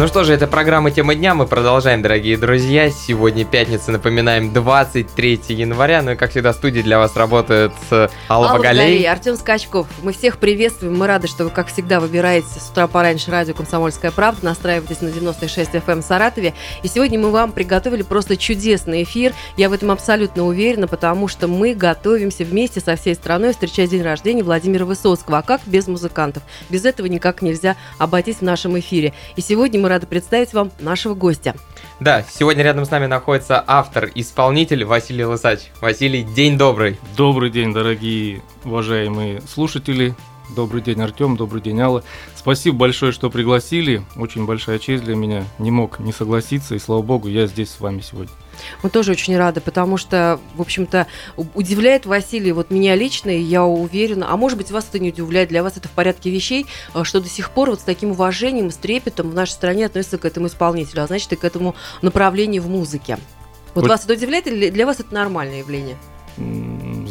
Ну что же, это программа «Тема дня». Мы продолжаем, дорогие друзья. Сегодня пятница, напоминаем, 23 января. Ну и, как всегда, в студии для вас работает э, Алла, Алла Багалей. Багалей, Артем Скачков. Мы всех приветствуем. Мы рады, что вы, как всегда, выбираете с утра пораньше радио «Комсомольская правда», настраивайтесь на 96 FM эм в Саратове. И сегодня мы вам приготовили просто чудесный эфир. Я в этом абсолютно уверена, потому что мы готовимся вместе со всей страной встречать день рождения Владимира Высоцкого. А как без музыкантов? Без этого никак нельзя обойтись в нашем эфире. И сегодня мы рады представить вам нашего гостя. Да, сегодня рядом с нами находится автор-исполнитель Василий Лысач. Василий, день добрый. Добрый день, дорогие уважаемые слушатели. Добрый день, Артем. Добрый день, Алла. Спасибо большое, что пригласили. Очень большая честь для меня. Не мог не согласиться, и слава богу, я здесь с вами сегодня. Мы тоже очень рады, потому что, в общем-то, удивляет Василий, вот меня лично, и я уверена, а может быть, вас это не удивляет, для вас это в порядке вещей, э, что до сих пор вот с таким уважением, с трепетом в нашей стране относятся к этому исполнителю, а значит, и к этому направлению в музыке. Вот, вот вас это удивляет или для вас это нормальное явление?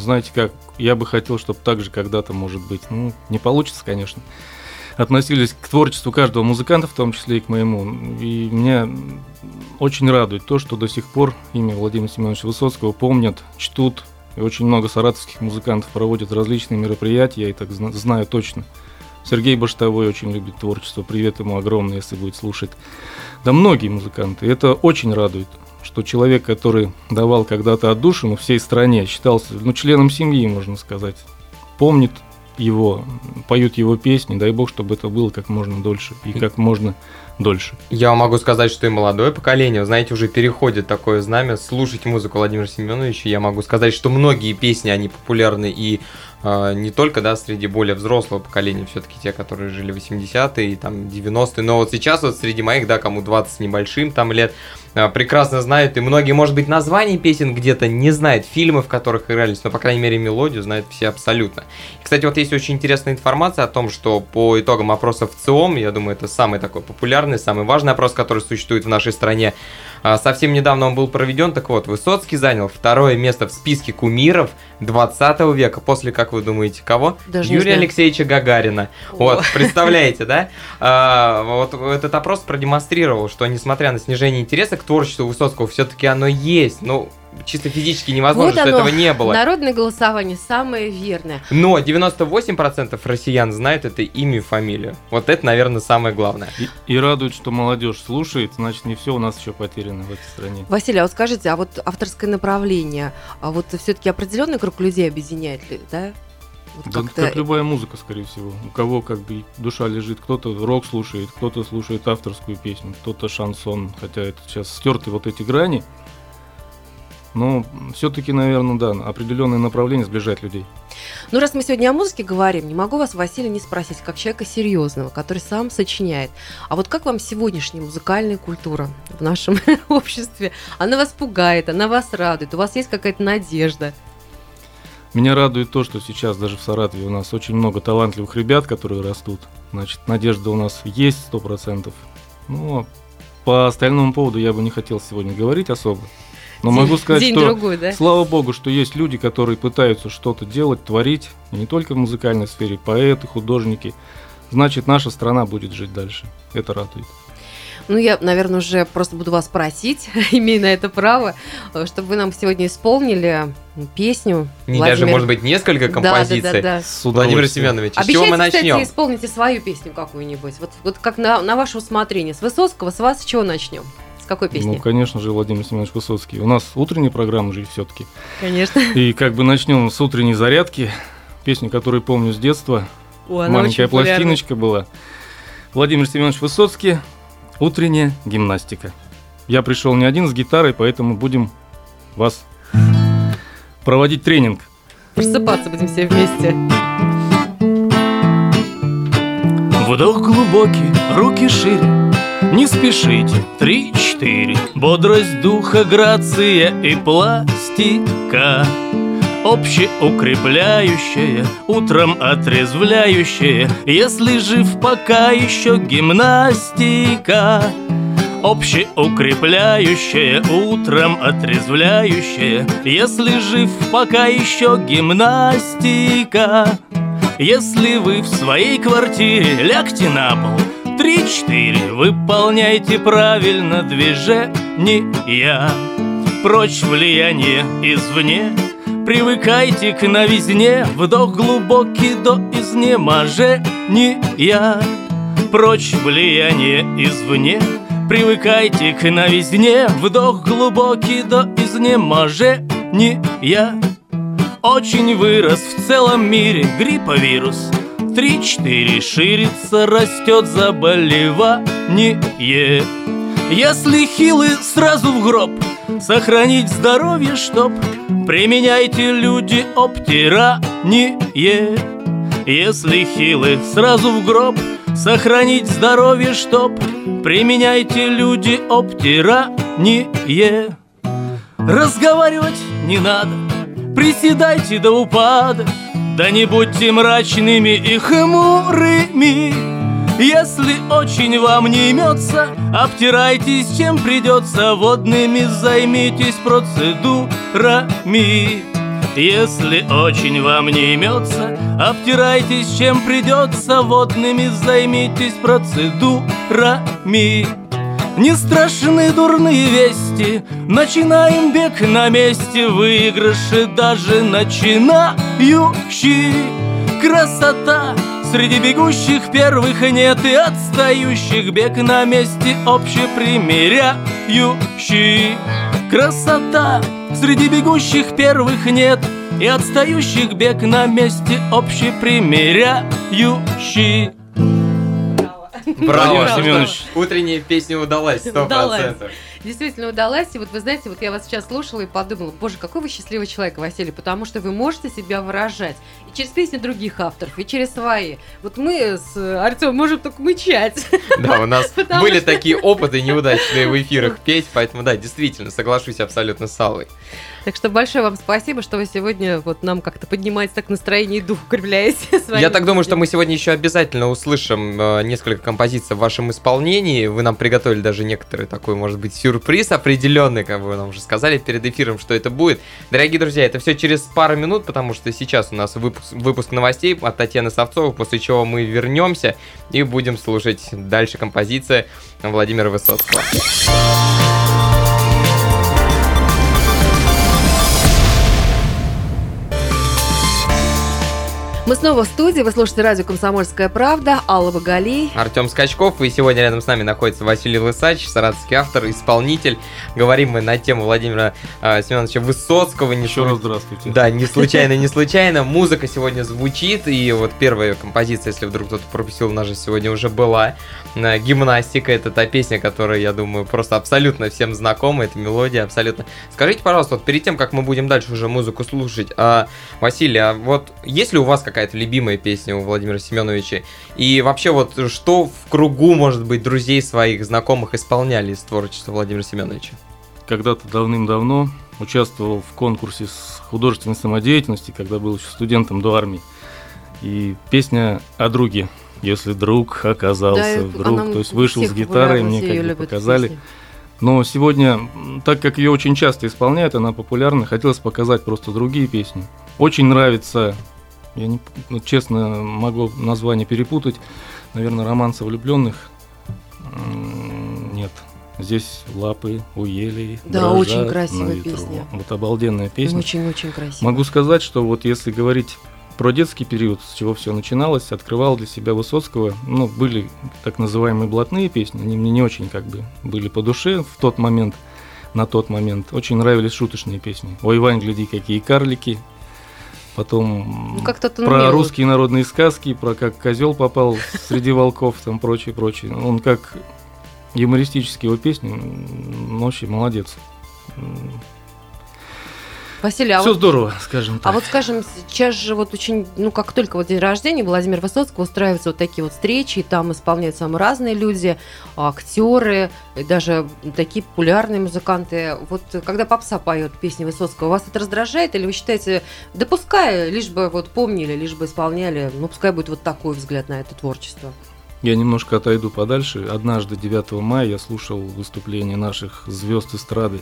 Знаете как, я бы хотел, чтобы так же когда-то, может быть, ну, не получится, конечно, относились к творчеству каждого музыканта, в том числе и к моему. И меня очень радует то, что до сих пор имя Владимира Семеновича Высоцкого помнят, чтут. И очень много саратовских музыкантов проводят различные мероприятия, я и так знаю точно. Сергей Баштовой очень любит творчество, привет ему огромный, если будет слушать. Да многие музыканты, это очень радует, что человек, который давал когда-то отдушину всей стране, считался ну, членом семьи, можно сказать, помнит его, поют его песни, дай бог, чтобы это было как можно дольше и как можно дольше. Я могу сказать, что и молодое поколение, знаете, уже переходит такое знамя, слушать музыку Владимира Семеновича. Я могу сказать, что многие песни, они популярны и э, не только, да, среди более взрослого поколения, все-таки те, которые жили в 80-е и там 90-е, но вот сейчас вот среди моих, да, кому 20 с небольшим там лет, а, прекрасно знают, и многие, может быть, названий песен где-то не знают, фильмы, в которых игрались, но, по крайней мере, мелодию знают все абсолютно. И, кстати, вот есть очень интересная информация о том, что по итогам опроса в ЦИОМ, я думаю, это самый такой популярный, самый важный опрос, который существует в нашей стране, а, совсем недавно он был проведен, так вот, Высоцкий занял второе место в списке кумиров 20 века, после, как вы думаете, кого? Даже Юрия Алексеевича Гагарина. О. Вот, представляете, да? А, вот этот опрос продемонстрировал, что несмотря на снижение интереса к творчеству Высоцкого, все-таки оно есть. Ну, чисто физически невозможно, вот что этого не было. Народное голосование самое верное. Но 98% россиян знают это имя и фамилию. Вот это, наверное, самое главное. И, и радует, что молодежь слушает, значит, не все у нас еще потеряно в этой стране. Василий, а вот скажите, а вот авторское направление, а вот все-таки определенный круг людей объединяет ли, да? Вот да, как любая музыка, скорее всего. У кого как бы душа лежит, кто-то рок слушает, кто-то слушает авторскую песню, кто-то шансон, хотя это сейчас стерты вот эти грани. Но все-таки, наверное, да, определенное направление сближает людей. Ну, раз мы сегодня о музыке говорим, не могу вас, Василий, не спросить, как человека серьезного, который сам сочиняет. А вот как вам сегодняшняя музыкальная культура в нашем обществе? Она вас пугает, она вас радует, у вас есть какая-то надежда? Меня радует то, что сейчас даже в Саратове у нас очень много талантливых ребят, которые растут. Значит, надежда у нас есть сто процентов. Ну, а по остальному поводу я бы не хотел сегодня говорить особо. Но могу сказать, день что другой, да? слава богу, что есть люди, которые пытаются что-то делать, творить, и не только в музыкальной сфере, поэты, художники. Значит, наша страна будет жить дальше. Это радует. Ну, я, наверное, уже просто буду вас просить, имея на это право, чтобы вы нам сегодня исполнили песню. Не Владимир... даже, может быть, несколько композиций. Да, да, да, да. С Владимир Семенович, с чего мы начнем? кстати, исполните свою песню какую-нибудь. Вот, вот как на, на ваше усмотрение. С Высоцкого, с вас с чего начнем? Какой песни? Ну, конечно же, Владимир Семенович Высоцкий. У нас утренняя программа же все-таки. Конечно. И как бы начнем с утренней зарядки. Песни, которую помню с детства. О, Маленькая пластиночка была. Владимир Семенович Высоцкий. Утренняя гимнастика. Я пришел не один с гитарой, поэтому будем вас проводить тренинг. Просыпаться будем все вместе. Вдох глубокий, руки шире, не спешите, три-четыре Бодрость духа, грация и пластика. Общеукрепляющая, утром отрезвляющая Если жив пока еще гимнастика. Общеукрепляющее, утром отрезвляющее. Если жив пока еще гимнастика. Если вы в своей квартире лягте на пол Три-четыре, выполняйте правильно движения Прочь влияние извне. Привыкайте к новизне. Вдох глубокий до изнеможения. Прочь влияние извне. Привыкайте к новизне. Вдох глубокий до изнеможения. Очень вырос в целом мире грипповирус Три-четыре ширится, растет заболевание Если хилы, сразу в гроб Сохранить здоровье, чтоб Применяйте люди обтирание Если хилы, сразу в гроб Сохранить здоровье, чтоб Применяйте люди обтирание Разговаривать не надо Приседайте до упада Да не будьте мрачными и хмурыми. Если очень вам не имется, обтирайтесь, чем придется Водными займитесь процедурами. Если очень вам не имется, обтирайтесь, чем придется Водными займитесь процедурами не страшны дурные вести Начинаем бег на месте Выигрыши даже начинающие Красота Среди бегущих первых нет И отстающих бег на месте Общепримиряющий. Красота Среди бегущих первых нет И отстающих бег на месте Общепримиряющий Браво, Семенович. Утренняя песня удалась, сто процентов. Действительно удалась. И вот вы знаете, вот я вас сейчас слушала и подумала, боже, какой вы счастливый человек, Василий, потому что вы можете себя выражать и через песни других авторов, и через свои. Вот мы с Артемом можем только мычать. Да, у нас были что- такие опыты неудачные в эфирах петь, поэтому да, действительно, соглашусь абсолютно с Аллой. Так что большое вам спасибо, что вы сегодня вот нам как-то поднимаете так настроение и дух своими Я так думаю, что мы сегодня еще обязательно услышим э, несколько композиций в вашем исполнении. Вы нам приготовили даже некоторый такой, может быть, сюрприз определенный, как вы нам уже сказали перед эфиром, что это будет. Дорогие друзья, это все через пару минут, потому что сейчас у нас выпуск, выпуск новостей от Татьяны Савцовой, после чего мы вернемся и будем слушать дальше композиции Владимира Высоцкого. Мы снова в студии, вы слушаете радио «Комсомольская правда», Алла Багалей. Артем Скачков, и сегодня рядом с нами находится Василий Лысач, саратовский автор, исполнитель. Говорим мы на тему Владимира э, Семеновича Высоцкого. Не Еще раз здравствуйте. Да, не случайно, не случайно. Музыка сегодня звучит, и вот первая композиция, если вдруг кто-то пропустил, у нас же сегодня уже была. Э, Гимнастика, это та песня, которая, я думаю, просто абсолютно всем знакома, эта мелодия абсолютно. Скажите, пожалуйста, вот перед тем, как мы будем дальше уже музыку слушать, а, Василий, а вот есть ли у вас какая-то любимая песня у Владимира Семеновича? И вообще вот что в кругу, может быть, друзей своих, знакомых исполняли из творчества Владимира Семеновича? Когда-то давным-давно участвовал в конкурсе с художественной самодеятельности, когда был еще студентом до армии. И песня о друге. Если друг оказался Да, вдруг, то есть вышел с гитарой, мне как бы показали. песни. Но сегодня, так как ее очень часто исполняют, она популярна, хотелось показать просто другие песни. Очень нравится, я не, ну, честно могу название перепутать, наверное, романса влюбленных. М, Нет, здесь лапы у елей. Да, дрожат очень на красивая ветру». песня. Вот обалденная песня. Очень-очень красиво. Могу сказать, что вот если говорить про детский период, с чего все начиналось, открывал для себя Высоцкого, ну, были так называемые блатные песни, они мне не очень как бы были по душе в тот момент, на тот момент. Очень нравились шуточные песни. «Ой, Вань, гляди, какие карлики». Потом Ну, он про русские народные сказки, про как козел попал среди волков, там прочее, прочее. Он как юмористические его песни, м, очень молодец. Василий, а Все вот здорово, скажем так. А вот, скажем, сейчас же вот очень, ну, как только вот день рождения Владимира Высоцкого устраиваются вот такие вот встречи, и там исполняют самые разные люди, актеры, и даже такие популярные музыканты. Вот когда попса поет песни Высоцкого, вас это раздражает или вы считаете, да пускай, лишь бы вот помнили, лишь бы исполняли, ну, пускай будет вот такой взгляд на это творчество? Я немножко отойду подальше. Однажды, 9 мая, я слушал выступление наших звезд эстрады,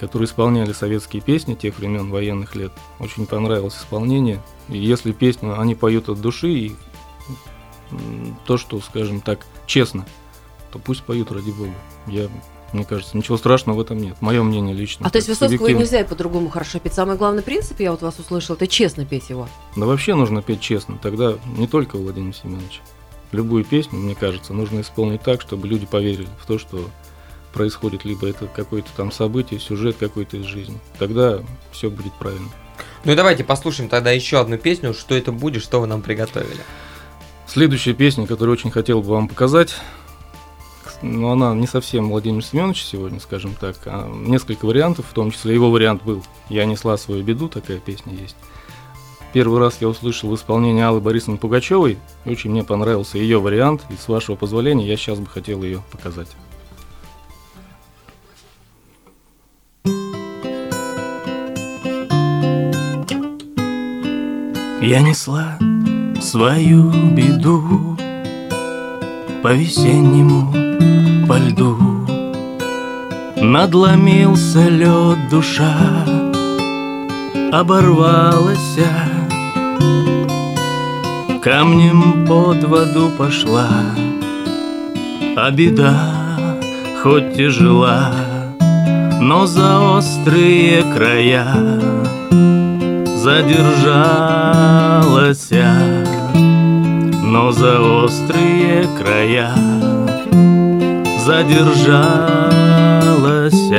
которые исполняли советские песни тех времен военных лет. Очень понравилось исполнение. И если песню они поют от души, и то, что, скажем так, честно, то пусть поют ради бога. Я, мне кажется, ничего страшного в этом нет. Мое мнение лично. А то есть Высоцкого субъективно. нельзя и по-другому хорошо петь. Самый главный принцип, я вот вас услышала, это честно петь его. Да вообще нужно петь честно. Тогда не только Владимир Семенович. Любую песню, мне кажется, нужно исполнить так, чтобы люди поверили в то, что происходит, либо это какое-то там событие, сюжет какой-то из жизни. Тогда все будет правильно. Ну и давайте послушаем тогда еще одну песню. Что это будет, что вы нам приготовили? Следующая песня, которую очень хотел бы вам показать, но она не совсем Владимир Семенович сегодня, скажем так, а несколько вариантов, в том числе его вариант был «Я несла свою беду», такая песня есть. Первый раз я услышал в исполнении Аллы Борисовны Пугачевой, и очень мне понравился ее вариант, и с вашего позволения я сейчас бы хотел ее показать. Я несла свою беду По весеннему, по льду. Надломился лед душа Оборвалась Камнем под воду пошла. А беда хоть тяжела Но за острые края задержалась, но за острые края задержалась.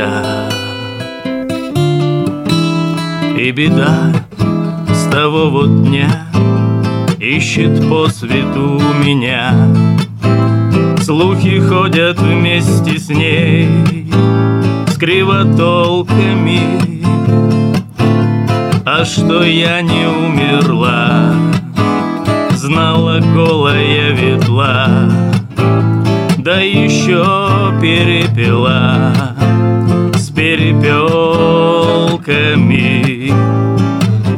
И беда с того вот дня ищет по свету меня. Слухи ходят вместе с ней, с кривотолками. Что я не умерла, знала голая ветла, да еще перепела с перепелками,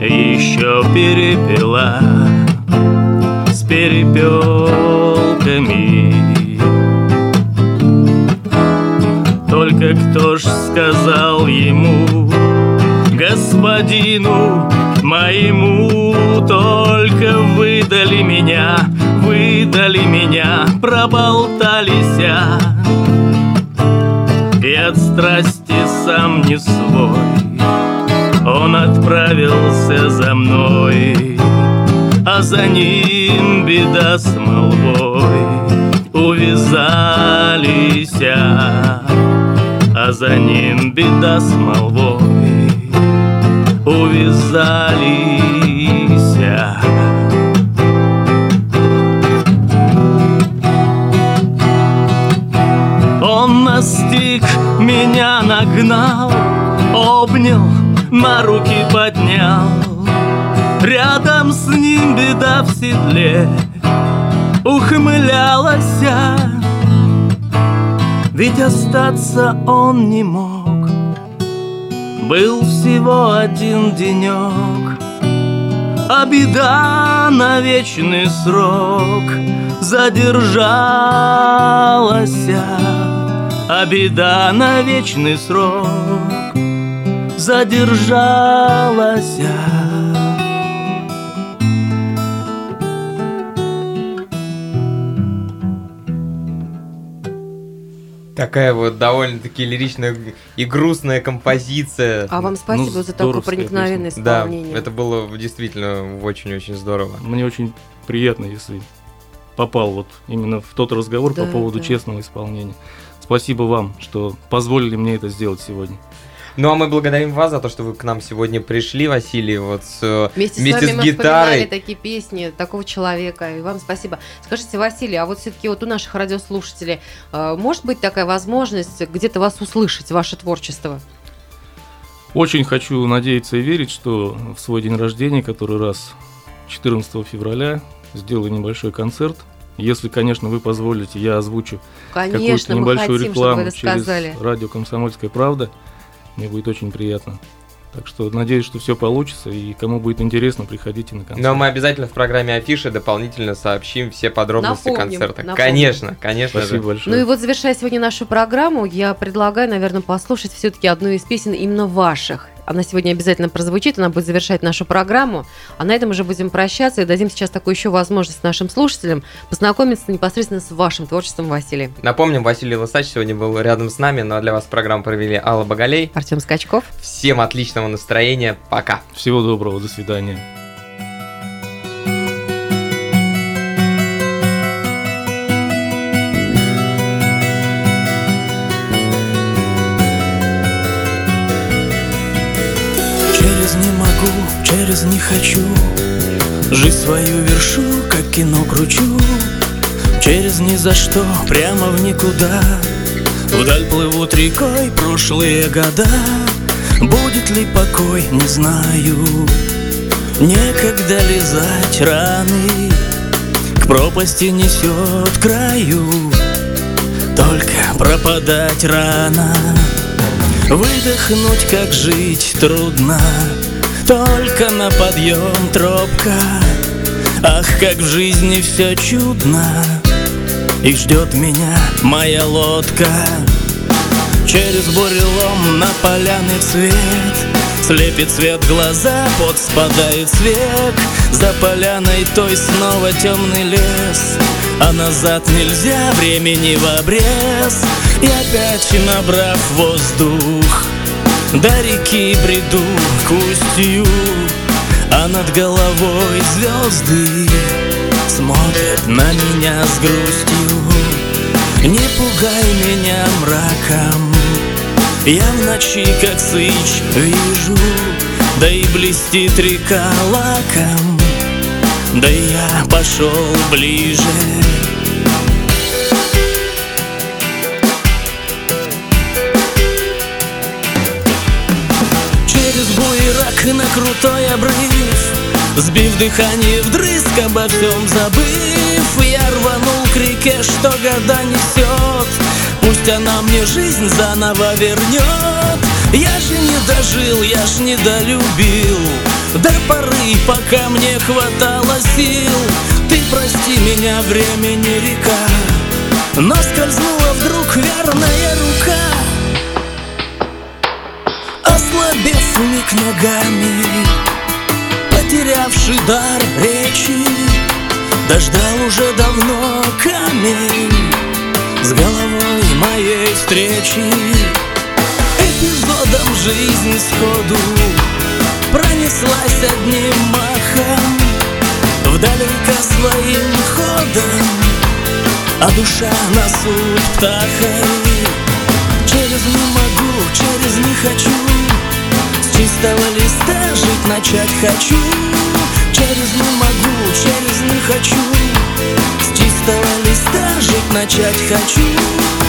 еще перепела с перепелками. Только кто ж сказал ему, господину моему Только выдали меня, выдали меня, проболтались И от страсти сам не свой Он отправился за мной А за ним беда с молвой. Увязались а за ним беда с молвой увязались. Он настиг, меня нагнал, обнял, на руки поднял. Рядом с ним беда в седле ухмылялась. Ведь остаться он не мог Был всего один денек А беда на вечный срок Задержалась. А беда на вечный срок Задержалась Такая вот довольно-таки лиричная и грустная композиция. А вам спасибо Ну, за такое проникновенное Да, исполнение. это было действительно очень-очень здорово. Мне очень приятно, если попал вот именно в тот разговор Да, по поводу да. честного исполнения. Спасибо вам, что позволили мне это сделать сегодня. Ну а мы благодарим вас за то, что вы к нам сегодня пришли, Василий, вот с, э, Вместе, вместе с вами с мы гитарой. вспоминали такие песни такого человека. И вам спасибо. Скажите, Василий, а вот все-таки вот у наших радиослушателей э, может быть такая возможность где-то вас услышать, ваше творчество? Очень хочу надеяться и верить, что в свой день рождения, который раз 14 февраля, сделаю небольшой концерт. Если, конечно, вы позволите, я озвучу Конечно, какую-то мы небольшую хотим, чтобы вы рекламу это через радио «Комсомольская правда». Мне будет очень приятно. Так что надеюсь, что все получится, и кому будет интересно, приходите на концерт. Но мы обязательно в программе афиши дополнительно сообщим все подробности Напомним, концерта. напомним. Конечно, конечно Спасибо же. большое. Ну и вот завершая сегодня нашу программу, я предлагаю, наверное, послушать все-таки одну из песен именно ваших. Она сегодня обязательно прозвучит, она будет завершать нашу программу. А на этом уже будем прощаться и дадим сейчас такую еще возможность нашим слушателям познакомиться непосредственно с вашим творчеством, Василий. Напомним, Василий Лысач сегодня был рядом с нами, но для вас программу провели Алла Боголей. Артем Скачков. Всем отличного настроения. Пока. Всего доброго, до свидания. Через не могу, через не хочу. Жизнь свою вершу, как кино кручу. Через ни за что, прямо в никуда. Вдаль плывут рекой прошлые года. Будет ли покой, не знаю. Некогда лизать раны. К пропасти несет краю. Только пропадать рано Выдохнуть, как жить трудно. Только на подъем тропка. Ах, как в жизни все чудно. И ждет меня моя лодка. Через бурелом на поляный цвет. Слепит свет глаза, пот спадает с век За поляной той снова темный лес А назад нельзя, времени в обрез. И опять набрав воздух До реки бреду к устью. А над головой звезды Смотрят на меня с грустью. Не пугай меня мраком Я в ночи, как сыч, вижу Да и блестит река лаком Да я пошел ближе. Через буерак на крутой обрыв Сбив дыхание вдрызг, обо всем забыв. Я рванул к реке, что года несет. Пусть она мне жизнь заново вернет Я же не дожил, я ж не долюбил До поры, пока мне хватало сил. Ты прости меня, времени река. Но скользнула вдруг верная рука. Ослабев миг ногами Потерявший дар речи Дождал уже давно камень С головой моей встречи Эпизодом жизнь сходу Пронеслась одним махом Вдалеко своим ходом А душа на суд птахой. Через не могу, через не хочу С чистого листа жить начать хочу. Через не могу, через не хочу С чистого листа жить начать хочу